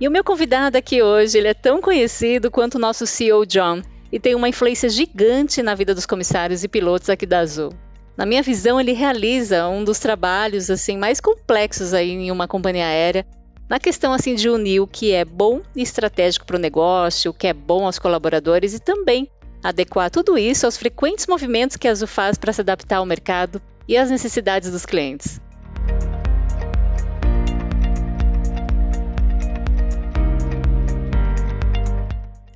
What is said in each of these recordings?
E o meu convidado aqui hoje, ele é tão conhecido quanto o nosso CEO John e tem uma influência gigante na vida dos comissários e pilotos aqui da Azul. Na minha visão, ele realiza um dos trabalhos assim mais complexos aí em uma companhia aérea, na questão assim de unir o que é bom e estratégico para o negócio, o que é bom aos colaboradores e também adequar tudo isso aos frequentes movimentos que a Azul faz para se adaptar ao mercado e às necessidades dos clientes.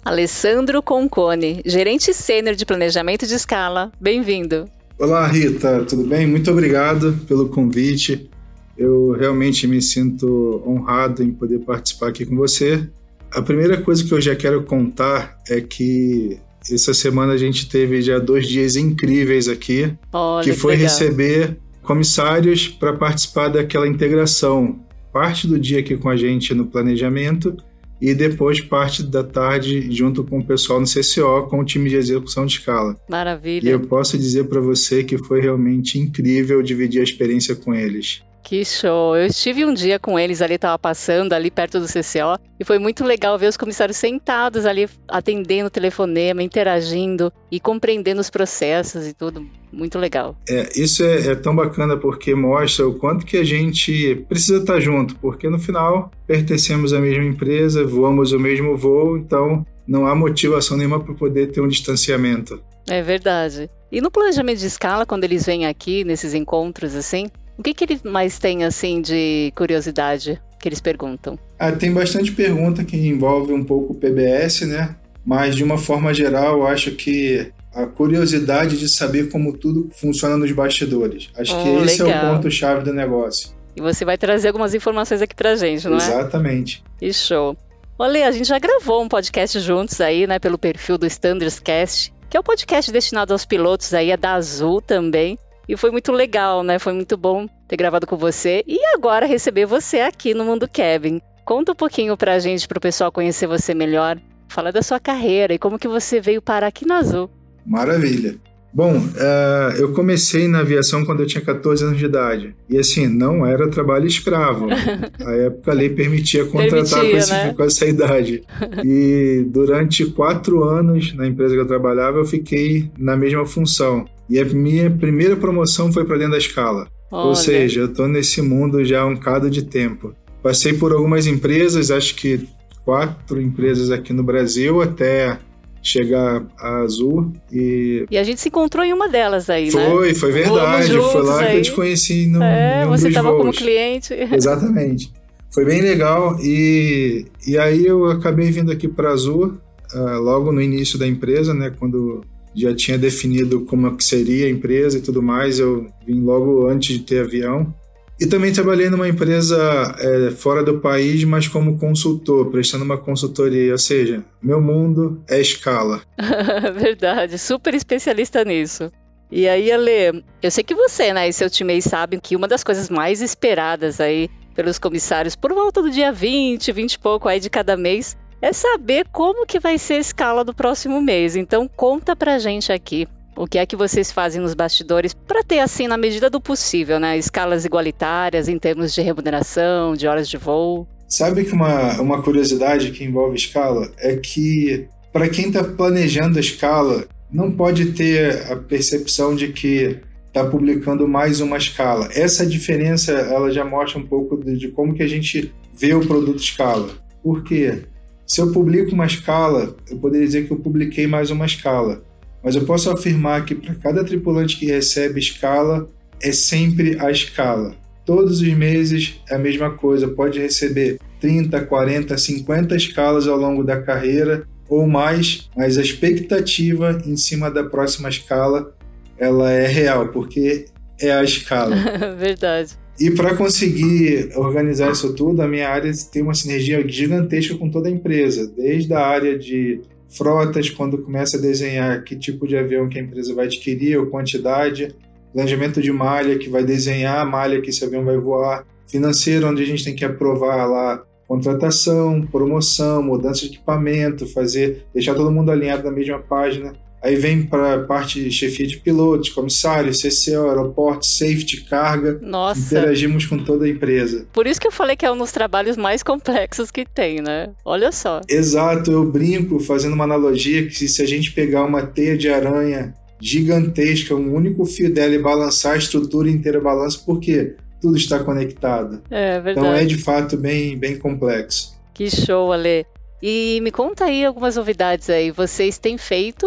Alessandro Concone, gerente sênior de planejamento de escala. Bem-vindo. Olá, Rita, tudo bem? Muito obrigado pelo convite. Eu realmente me sinto honrado em poder participar aqui com você. A primeira coisa que eu já quero contar é que essa semana a gente teve já dois dias incríveis aqui, Olha, que foi receber comissários para participar daquela integração. Parte do dia aqui com a gente no planejamento e depois parte da tarde junto com o pessoal no CCO com o time de execução de escala. Maravilha. E eu posso dizer para você que foi realmente incrível dividir a experiência com eles. Que show! Eu estive um dia com eles ali, estava passando ali perto do CCO e foi muito legal ver os comissários sentados ali atendendo o telefonema, interagindo e compreendendo os processos e tudo. Muito legal. É, isso é, é, tão bacana porque mostra o quanto que a gente precisa estar junto, porque no final pertencemos à mesma empresa, voamos o mesmo voo, então não há motivação nenhuma para poder ter um distanciamento. É verdade. E no planejamento de escala, quando eles vêm aqui nesses encontros assim, o que, que eles mais têm assim de curiosidade que eles perguntam? Ah, tem bastante pergunta que envolve um pouco o PBS, né? Mas de uma forma geral, eu acho que a curiosidade de saber como tudo funciona nos bastidores. Acho oh, que esse legal. é o ponto chave do negócio. E você vai trazer algumas informações aqui pra gente, não Exatamente. é? Exatamente. E show. Olha, a gente já gravou um podcast juntos aí, né, pelo perfil do Standards Cast, que é o podcast destinado aos pilotos aí, é da Azul também. E foi muito legal, né? Foi muito bom ter gravado com você e agora receber você aqui no Mundo Kevin. Conta um pouquinho pra gente, pro pessoal conhecer você melhor. Fala da sua carreira e como que você veio parar aqui na Azul. Maravilha. Bom, uh, eu comecei na aviação quando eu tinha 14 anos de idade. E assim, não era trabalho escravo. a época a lei permitia contratar permitia, com, esse, né? com essa idade. E durante quatro anos na empresa que eu trabalhava, eu fiquei na mesma função. E a minha primeira promoção foi para dentro da escala. Olha. Ou seja, eu estou nesse mundo já há um cado de tempo. Passei por algumas empresas, acho que quatro empresas aqui no Brasil, até chegar a Azul e... E a gente se encontrou em uma delas aí, foi, né? Foi, foi verdade. Foi lá aí. que eu te conheci no É, você estava como cliente. Exatamente. Foi bem legal e, e aí eu acabei vindo aqui para Azul uh, logo no início da empresa, né? Quando já tinha definido como que seria a empresa e tudo mais, eu vim logo antes de ter avião. E também trabalhei numa empresa é, fora do país, mas como consultor, prestando uma consultoria. Ou seja, meu mundo é escala. Verdade, super especialista nisso. E aí, Ale, eu sei que você né, e seu time sabem que uma das coisas mais esperadas aí pelos comissários por volta do dia 20, 20 e pouco aí de cada mês é saber como que vai ser a escala do próximo mês. Então conta pra gente aqui o que é que vocês fazem nos bastidores para ter, assim, na medida do possível, né? Escalas igualitárias em termos de remuneração, de horas de voo. Sabe que uma, uma curiosidade que envolve escala é que, para quem está planejando a escala, não pode ter a percepção de que está publicando mais uma escala. Essa diferença ela já mostra um pouco de, de como que a gente vê o produto escala. Por quê? Se eu publico uma escala, eu poderia dizer que eu publiquei mais uma escala mas eu posso afirmar que para cada tripulante que recebe escala, é sempre a escala. Todos os meses é a mesma coisa, pode receber 30, 40, 50 escalas ao longo da carreira ou mais, mas a expectativa em cima da próxima escala ela é real, porque é a escala. Verdade. E para conseguir organizar isso tudo, a minha área tem uma sinergia gigantesca com toda a empresa, desde a área de frotas, quando começa a desenhar que tipo de avião que a empresa vai adquirir, ou quantidade, planejamento de malha, que vai desenhar a malha que esse avião vai voar, financeiro, onde a gente tem que aprovar lá contratação, promoção, mudança de equipamento, fazer, deixar todo mundo alinhado na mesma página. Aí vem para a parte de chefia de pilotos, comissário, CCO, aeroporto, safety, carga. Nossa. Interagimos com toda a empresa. Por isso que eu falei que é um dos trabalhos mais complexos que tem, né? Olha só. Exato, eu brinco fazendo uma analogia que se a gente pegar uma teia de aranha gigantesca, um único fio dela e balançar a estrutura inteira balança, por quê? Tudo está conectado. É verdade. Então é de fato bem, bem complexo. Que show, Ale. E me conta aí algumas novidades aí. Vocês têm feito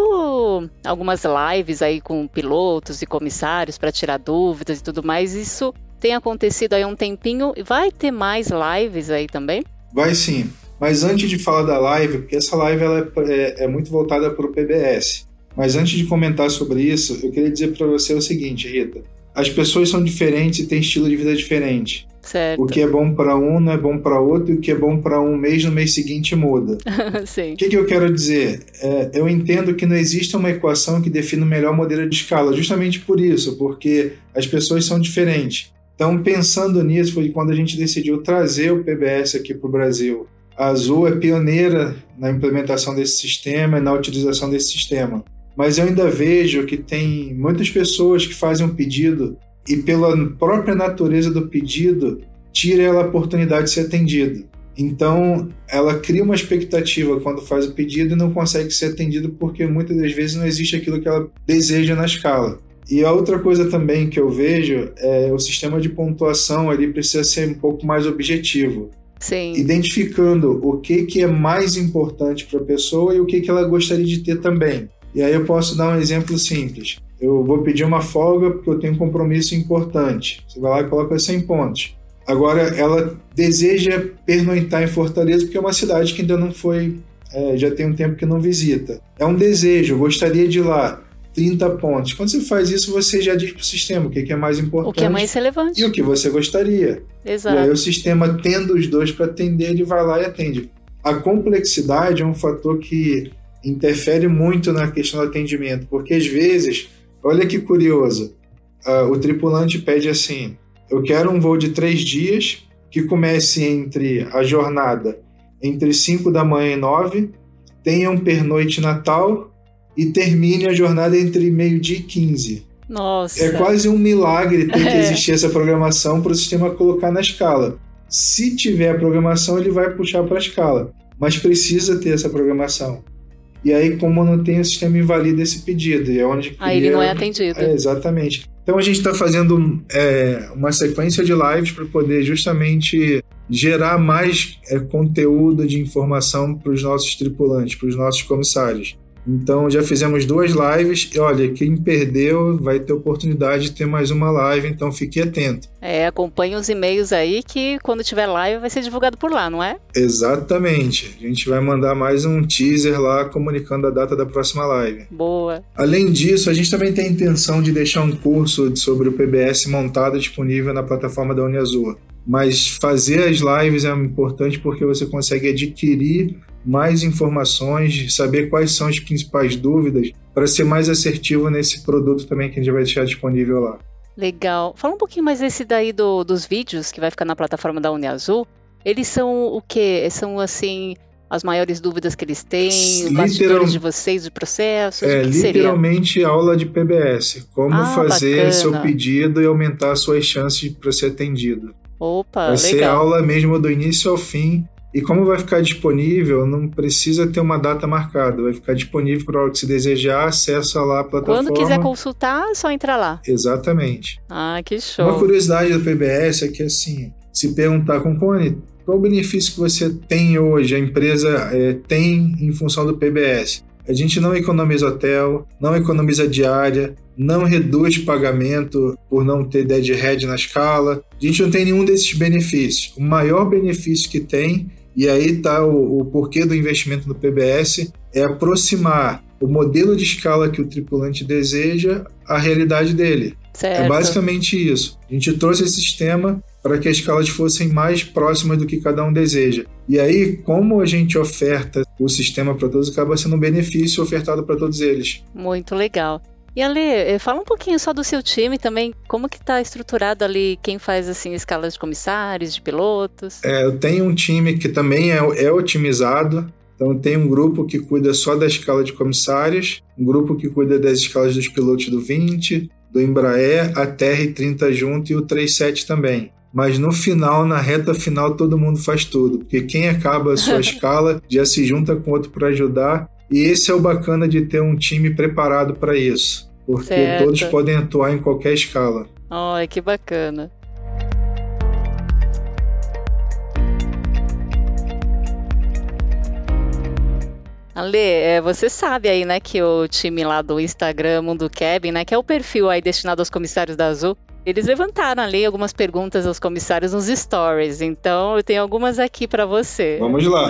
algumas lives aí com pilotos e comissários para tirar dúvidas e tudo mais. Isso tem acontecido aí um tempinho. Vai ter mais lives aí também? Vai sim. Mas antes de falar da live, porque essa live ela é, é, é muito voltada para o PBS. Mas antes de comentar sobre isso, eu queria dizer para você o seguinte, Rita. As pessoas são diferentes e têm estilo de vida diferente. Certo. O que é bom para um não é bom para outro, e o que é bom para um mês no mês seguinte muda. Sim. O que, que eu quero dizer? É, eu entendo que não existe uma equação que defina o melhor modelo de escala, justamente por isso, porque as pessoas são diferentes. Então, pensando nisso, foi quando a gente decidiu trazer o PBS aqui para o Brasil. A Azul é pioneira na implementação desse sistema e na utilização desse sistema. Mas eu ainda vejo que tem muitas pessoas que fazem um pedido e pela própria natureza do pedido, tira ela a oportunidade de ser atendida. Então, ela cria uma expectativa quando faz o pedido e não consegue ser atendido porque muitas das vezes não existe aquilo que ela deseja na escala. E a outra coisa também que eu vejo é o sistema de pontuação ali precisa ser um pouco mais objetivo. Sim. Identificando o que, que é mais importante para a pessoa e o que, que ela gostaria de ter também. E aí eu posso dar um exemplo simples eu vou pedir uma folga porque eu tenho um compromisso importante. Você vai lá e coloca 100 pontos. Agora, ela deseja pernoitar em Fortaleza porque é uma cidade que ainda não foi, é, já tem um tempo que não visita. É um desejo, eu gostaria de ir lá. 30 pontos. Quando você faz isso, você já diz para o sistema o que é mais importante. O que é mais relevante. E o que você gostaria. Exato. E aí o sistema, tendo os dois para atender, ele vai lá e atende. A complexidade é um fator que interfere muito na questão do atendimento, porque às vezes Olha que curioso. Uh, o tripulante pede assim: eu quero um voo de três dias que comece entre a jornada entre 5 da manhã e 9, tenha um pernoite natal e termine a jornada entre meio-dia e 15. Nossa. É quase um milagre ter que é. existir essa programação para o sistema colocar na escala. Se tiver a programação, ele vai puxar para a escala, mas precisa ter essa programação. E aí, como não tem, o sistema invalida esse pedido. E é onde cria... Aí ele não é atendido. É, exatamente. Então a gente está fazendo é, uma sequência de lives para poder justamente gerar mais é, conteúdo de informação para os nossos tripulantes, para os nossos comissários. Então já fizemos duas lives e olha, quem perdeu vai ter oportunidade de ter mais uma live, então fique atento. É, acompanhe os e-mails aí que quando tiver live vai ser divulgado por lá, não é? Exatamente. A gente vai mandar mais um teaser lá comunicando a data da próxima live. Boa. Além disso, a gente também tem a intenção de deixar um curso sobre o PBS montado disponível na plataforma da Uniazul. Mas fazer as lives é importante porque você consegue adquirir mais informações, saber quais são as principais dúvidas, para ser mais assertivo nesse produto também que a gente vai deixar disponível lá. Legal. Fala um pouquinho mais desse daí do, dos vídeos que vai ficar na plataforma da Uniazul. Eles são o quê? São assim as maiores dúvidas que eles têm, os bastidores de vocês, de processos? É, literalmente seria? aula de PBS. Como ah, fazer bacana. seu pedido e aumentar suas chances para ser atendido. Opa, vai legal. ser aula mesmo do início ao fim. E como vai ficar disponível, não precisa ter uma data marcada. Vai ficar disponível para o que se desejar, acessa lá a plataforma. Quando quiser consultar, é só entrar lá. Exatamente. Ah, que show. Uma curiosidade do PBS é que, assim, se perguntar, Concone, qual o benefício que você tem hoje, a empresa é, tem em função do PBS? A gente não economiza hotel, não economiza diária, não reduz pagamento por não ter deadhead na escala. A gente não tem nenhum desses benefícios. O maior benefício que tem, e aí está o, o porquê do investimento no PBS, é aproximar o modelo de escala que o tripulante deseja à realidade dele. Certo. É basicamente isso. A gente trouxe esse sistema para que as escalas fossem mais próximas do que cada um deseja. E aí, como a gente oferta o sistema para todos, acaba sendo um benefício ofertado para todos eles. Muito legal. E Ale, eh, fala um pouquinho só do seu time também, como que está estruturado ali, quem faz assim escalas de comissários, de pilotos? É, eu tenho um time que também é, é otimizado, então tem um grupo que cuida só da escala de comissários, um grupo que cuida das escalas dos pilotos do 20, do Embraer, a TR-30 junto e o 37 também. Mas no final, na reta final, todo mundo faz tudo, porque quem acaba a sua escala já se junta com outro para ajudar. E esse é o bacana de ter um time preparado para isso porque certo. todos podem atuar em qualquer escala. Ai, que bacana. Ale, é, você sabe aí, né, que o time lá do Instagram, Mundo Kevin, né, que é o perfil aí destinado aos comissários da Azul, eles levantaram ali algumas perguntas aos comissários nos stories. Então, eu tenho algumas aqui para você. Vamos lá.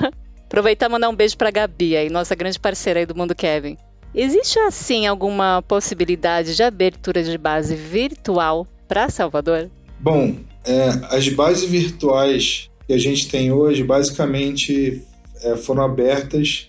Aproveitar e mandar um beijo para Gabi aí, nossa grande parceira aí do Mundo Kevin. Existe assim alguma possibilidade de abertura de base virtual para Salvador? Bom, é, as bases virtuais que a gente tem hoje basicamente é, foram abertas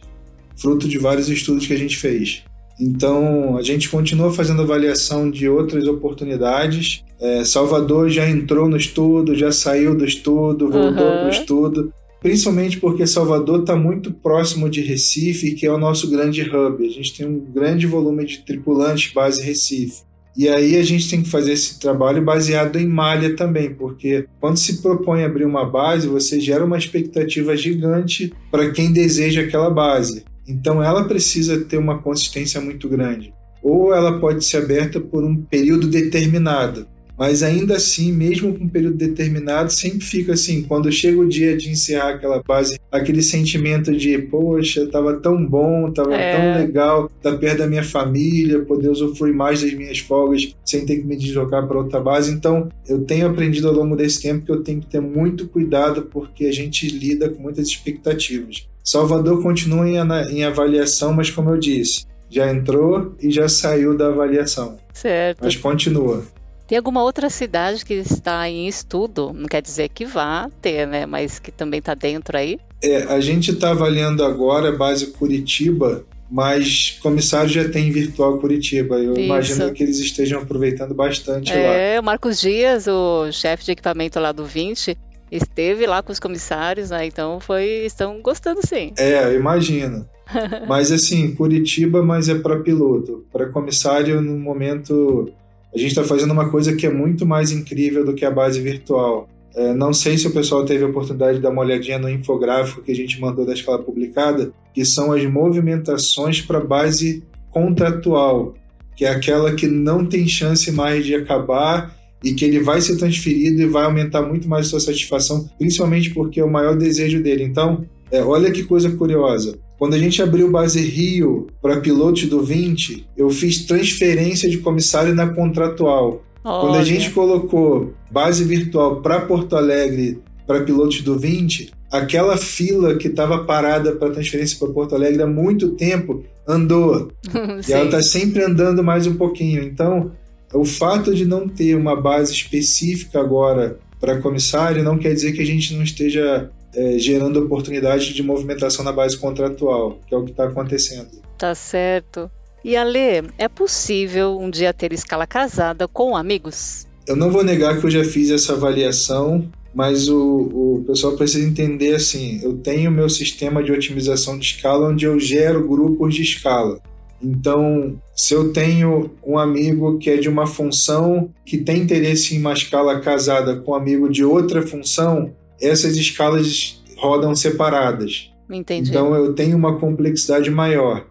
fruto de vários estudos que a gente fez. Então, a gente continua fazendo avaliação de outras oportunidades. É, Salvador já entrou no estudo, já saiu do estudo, voltou uhum. para o estudo principalmente porque Salvador está muito próximo de Recife, que é o nosso grande hub. A gente tem um grande volume de tripulantes base Recife. E aí a gente tem que fazer esse trabalho baseado em malha também, porque quando se propõe abrir uma base, você gera uma expectativa gigante para quem deseja aquela base. Então ela precisa ter uma consistência muito grande. Ou ela pode ser aberta por um período determinado. Mas ainda assim, mesmo com um período determinado, sempre fica assim, quando chega o dia de encerrar aquela base, aquele sentimento de, poxa, tava tão bom, tava é. tão legal tá perto da minha família, poder usufruir mais das minhas folgas sem ter que me deslocar para outra base. Então, eu tenho aprendido ao longo desse tempo que eu tenho que ter muito cuidado porque a gente lida com muitas expectativas. Salvador continua em, em avaliação, mas como eu disse, já entrou e já saiu da avaliação. Certo. Mas continua. Tem alguma outra cidade que está em estudo? Não quer dizer que vá ter, né? Mas que também está dentro aí? É, a gente está avaliando agora a base Curitiba, mas comissário já tem virtual Curitiba. Eu Isso. imagino que eles estejam aproveitando bastante é, lá. É, o Marcos Dias, o chefe de equipamento lá do 20, esteve lá com os comissários, né? Então foi, estão gostando sim. É, eu imagino. mas assim, Curitiba, mas é para piloto. Para comissário, no momento a gente está fazendo uma coisa que é muito mais incrível do que a base virtual. É, não sei se o pessoal teve a oportunidade de dar uma olhadinha no infográfico que a gente mandou da escala publicada, que são as movimentações para base contratual, que é aquela que não tem chance mais de acabar e que ele vai ser transferido e vai aumentar muito mais a sua satisfação, principalmente porque é o maior desejo dele. Então, é, olha que coisa curiosa. Quando a gente abriu base Rio para pilotos do 20, eu fiz transferência de comissário na contratual. Olha. Quando a gente colocou base virtual para Porto Alegre para pilotos do 20, aquela fila que estava parada para transferência para Porto Alegre há muito tempo andou. e ela está sempre andando mais um pouquinho. Então, o fato de não ter uma base específica agora para comissário não quer dizer que a gente não esteja é, gerando oportunidades de movimentação na base contratual, que é o que está acontecendo. Tá certo. E Ale, é possível um dia ter escala casada com amigos? Eu não vou negar que eu já fiz essa avaliação, mas o, o pessoal precisa entender assim: eu tenho meu sistema de otimização de escala onde eu gero grupos de escala. Então, se eu tenho um amigo que é de uma função que tem interesse em uma escala casada com um amigo de outra função, essas escalas rodam separadas. Entendi. Então eu tenho uma complexidade maior.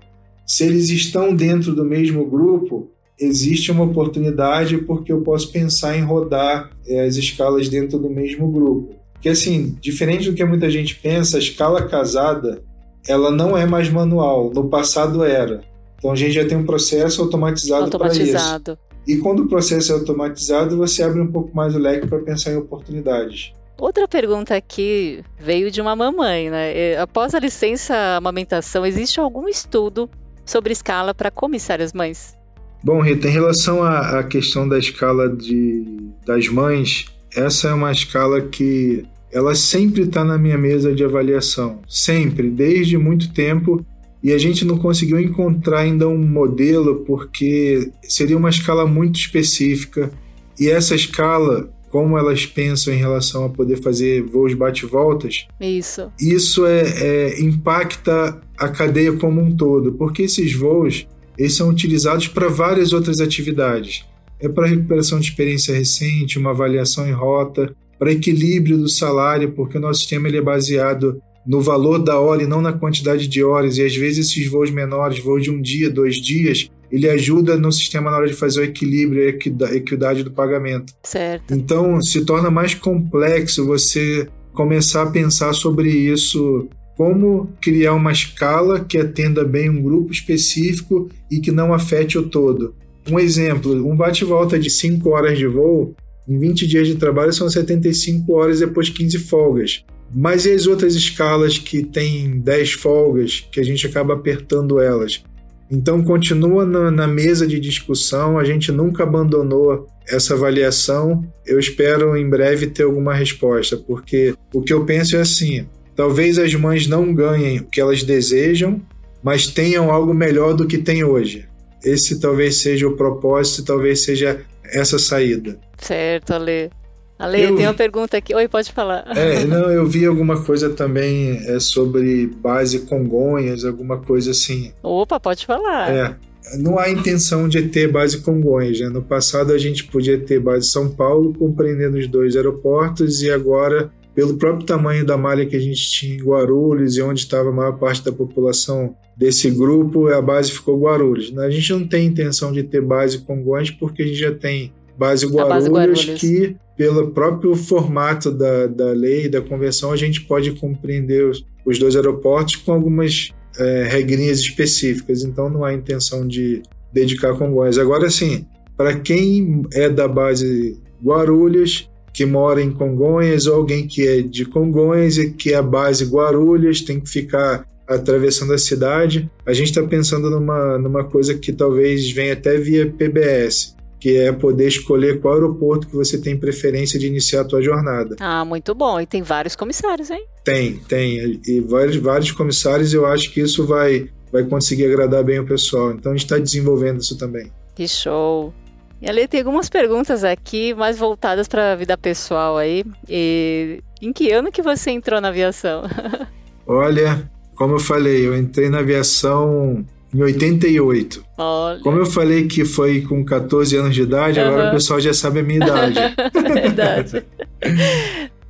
Se eles estão dentro do mesmo grupo, existe uma oportunidade porque eu posso pensar em rodar é, as escalas dentro do mesmo grupo. Que assim, diferente do que muita gente pensa, a escala casada ela não é mais manual. No passado era. Então a gente já tem um processo automatizado, automatizado. para isso. E quando o processo é automatizado, você abre um pouco mais o leque para pensar em oportunidades. Outra pergunta aqui veio de uma mamãe, né? Após a licença amamentação, existe algum estudo sobre escala para comissárias mães? Bom, Rita, em relação à, à questão da escala de, das mães, essa é uma escala que ela sempre está na minha mesa de avaliação, sempre, desde muito tempo, e a gente não conseguiu encontrar ainda um modelo porque seria uma escala muito específica, e essa escala, como elas pensam em relação a poder fazer voos bate-voltas, isso, isso é, é, impacta a cadeia como um todo, porque esses voos eles são utilizados para várias outras atividades. É para recuperação de experiência recente, uma avaliação em rota, para equilíbrio do salário, porque o nosso sistema ele é baseado no valor da hora e não na quantidade de horas, e às vezes esses voos menores, voos de um dia, dois dias, ele ajuda no sistema na hora de fazer o equilíbrio e a equidade do pagamento. Certo. Então se torna mais complexo você começar a pensar sobre isso, como criar uma escala que atenda bem um grupo específico e que não afete o todo. Um exemplo, um bate-volta de 5 horas de voo, em 20 dias de trabalho são 75 horas depois 15 folgas. Mas e as outras escalas que têm 10 folgas, que a gente acaba apertando elas? Então continua na, na, mesa de discussão, a gente nunca abandonou essa avaliação. Eu espero em breve ter alguma resposta, porque o que eu penso é assim: talvez as mães não ganhem o que elas desejam, mas tenham algo melhor do que tem hoje. Esse talvez seja o propósito, talvez seja essa saída. Certo, Ale. Ale, eu... tem uma pergunta aqui. Oi, pode falar. É, não, eu vi alguma coisa também é, sobre base Congonhas, alguma coisa assim. Opa, pode falar. É. Não há intenção de ter base Congonhas. Né? No passado a gente podia ter base São Paulo, compreendendo os dois aeroportos, e agora, pelo próprio tamanho da malha que a gente tinha em Guarulhos e onde estava a maior parte da população desse grupo, a base ficou Guarulhos. A gente não tem intenção de ter base Congonhas porque a gente já tem base Guarulhos, base Guarulhos. que, pelo próprio formato da, da lei, da convenção, a gente pode compreender os, os dois aeroportos com algumas é, regrinhas específicas. Então, não há intenção de dedicar Congonhas. Agora, sim, para quem é da base Guarulhos, que mora em Congonhas, ou alguém que é de Congonhas e que é a base Guarulhos, tem que ficar atravessando a cidade. A gente está pensando numa, numa coisa que talvez venha até via PBS, que é poder escolher qual aeroporto que você tem preferência de iniciar a tua jornada. Ah, muito bom. E tem vários comissários, hein? Tem, tem. E vários, vários comissários, eu acho que isso vai, vai conseguir agradar bem o pessoal. Então a gente está desenvolvendo isso também. Que show! E ali tem algumas perguntas aqui mais voltadas para a vida pessoal aí. E em que ano que você entrou na aviação? Olha, como eu falei, eu entrei na aviação em 88. Olha. Como eu falei que foi com 14 anos de idade, uhum. agora o pessoal já sabe a minha idade. Verdade.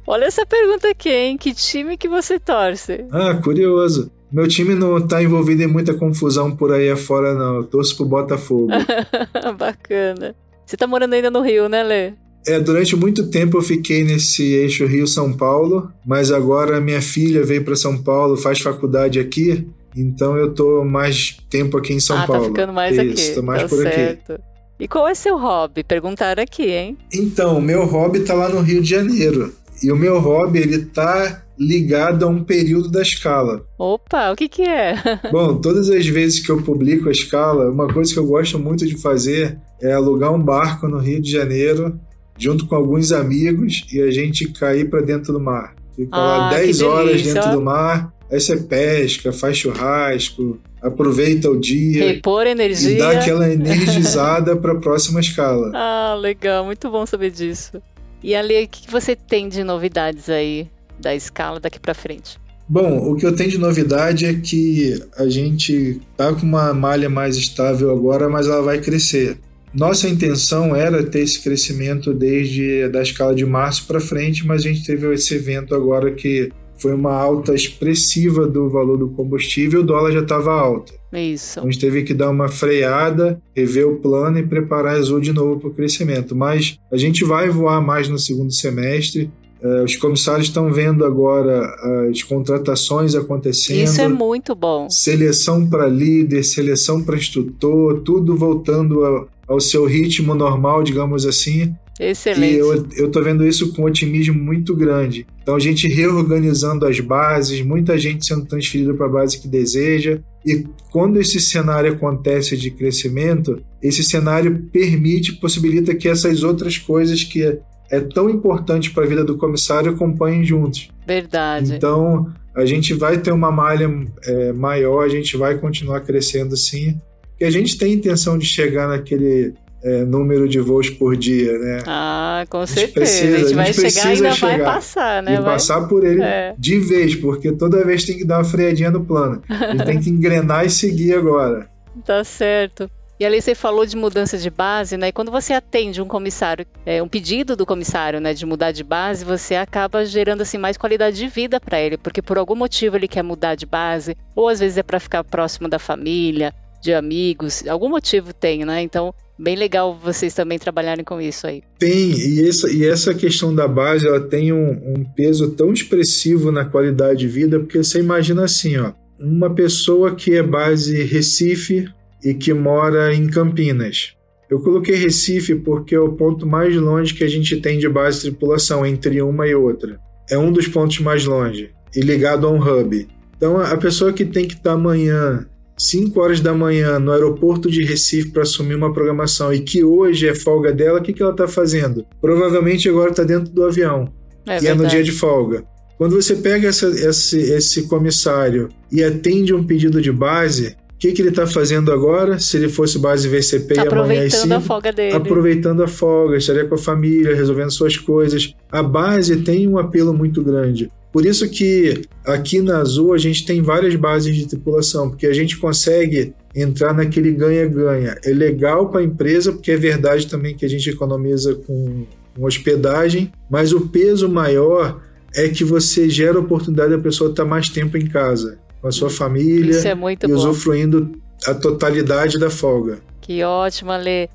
Olha essa pergunta aqui, hein? Que time que você torce? Ah, curioso. Meu time não tá envolvido em muita confusão por aí afora, não. Eu torço pro Botafogo. Bacana. Você tá morando ainda no Rio, né, Lê? É, durante muito tempo eu fiquei nesse eixo Rio-São Paulo, mas agora minha filha veio para São Paulo, faz faculdade aqui, então eu tô mais tempo aqui em São ah, tá Paulo. tá ficando mais Isso, aqui. tô mais tá por certo. aqui. E qual é seu hobby? Perguntaram aqui, hein? Então, meu hobby tá lá no Rio de Janeiro. E o meu hobby, ele tá ligado a um período da escala. Opa, o que que é? Bom, todas as vezes que eu publico a escala, uma coisa que eu gosto muito de fazer é alugar um barco no Rio de Janeiro, junto com alguns amigos, e a gente cair para dentro do mar. Fica ah, lá 10 horas dentro do mar, Aí você pesca, faz churrasco, aproveita o dia. Repor energia. E dá aquela energizada para a próxima escala. Ah, legal, muito bom saber disso. E ali, o que você tem de novidades aí da escala daqui para frente? Bom, o que eu tenho de novidade é que a gente tá com uma malha mais estável agora, mas ela vai crescer. Nossa intenção era ter esse crescimento desde da escala de março para frente, mas a gente teve esse evento agora que foi uma alta expressiva do valor do combustível, o dólar já estava alto. Isso. Então a gente teve que dar uma freada, rever o plano e preparar a Azul de novo para o crescimento. Mas a gente vai voar mais no segundo semestre. Uh, os comissários estão vendo agora as contratações acontecendo. Isso é muito bom. Seleção para líder, seleção para instrutor, tudo voltando ao, ao seu ritmo normal, digamos assim. Excelente. E eu estou vendo isso com um otimismo muito grande. Então, a gente reorganizando as bases, muita gente sendo transferida para a base que deseja. E quando esse cenário acontece de crescimento, esse cenário permite, possibilita que essas outras coisas que é, é tão importante para a vida do comissário acompanhem juntos. Verdade. Então, a gente vai ter uma malha é, maior, a gente vai continuar crescendo sim. E a gente tem intenção de chegar naquele é, número de voos por dia, né? Ah, com certeza. A gente, precisa, a gente vai chegar e ainda vai passar, né? E vai... passar por ele é. de vez, porque toda vez tem que dar uma freadinha no plano. Ele tem que engrenar e seguir agora. Tá certo. E ali você falou de mudança de base, né? E quando você atende um comissário, é, um pedido do comissário, né, de mudar de base, você acaba gerando assim mais qualidade de vida para ele, porque por algum motivo ele quer mudar de base, ou às vezes é para ficar próximo da família, de amigos, algum motivo tem, né? Então bem legal vocês também trabalharem com isso aí. Tem, e essa, e essa questão da base, ela tem um, um peso tão expressivo na qualidade de vida, porque você imagina assim, ó, uma pessoa que é base Recife e que mora em Campinas. Eu coloquei Recife porque é o ponto mais longe que a gente tem de base de tripulação entre uma e outra. É um dos pontos mais longe e ligado a um hub. Então a pessoa que tem que estar amanhã 5 horas da manhã no aeroporto de Recife para assumir uma programação e que hoje é folga dela, o que, que ela está fazendo? Provavelmente agora está dentro do avião é e verdade. é no dia de folga. Quando você pega essa, esse, esse comissário e atende um pedido de base, o que, que ele está fazendo agora? Se ele fosse base VCP e amanhã às 5, a folga dele. aproveitando a folga, estaria com a família, resolvendo suas coisas. A base tem um apelo muito grande. Por isso que aqui na Azul a gente tem várias bases de tripulação, porque a gente consegue entrar naquele ganha-ganha. É legal para a empresa, porque é verdade também que a gente economiza com, com hospedagem, mas o peso maior é que você gera a oportunidade da pessoa estar mais tempo em casa, com a sua família é e bom. usufruindo a totalidade da folga. Que ótimo, Ale.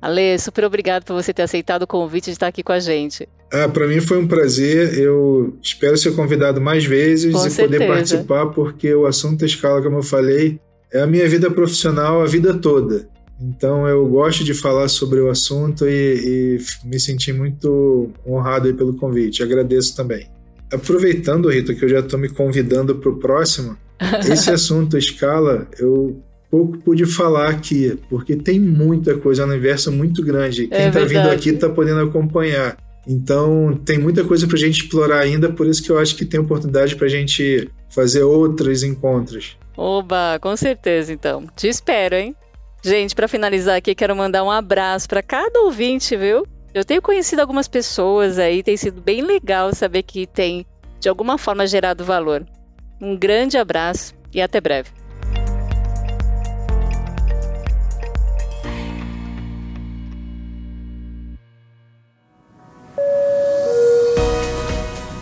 Ale, super obrigado por você ter aceitado o convite de estar aqui com a gente. Ah, para mim foi um prazer. Eu espero ser convidado mais vezes com e certeza. poder participar, porque o assunto escala, como eu falei, é a minha vida profissional a vida toda. Então eu gosto de falar sobre o assunto e, e me senti muito honrado pelo convite. Agradeço também. Aproveitando, Rita, que eu já estou me convidando para o próximo, esse assunto escala, eu pouco pude falar aqui, porque tem muita coisa, é um universo muito grande. Quem está é vindo aqui está podendo acompanhar. Então, tem muita coisa para a gente explorar ainda, por isso que eu acho que tem oportunidade para a gente fazer outros encontros. Oba, com certeza, então. Te espero, hein? Gente, para finalizar aqui, quero mandar um abraço para cada ouvinte, viu? Eu tenho conhecido algumas pessoas aí, tem sido bem legal saber que tem, de alguma forma, gerado valor. Um grande abraço e até breve.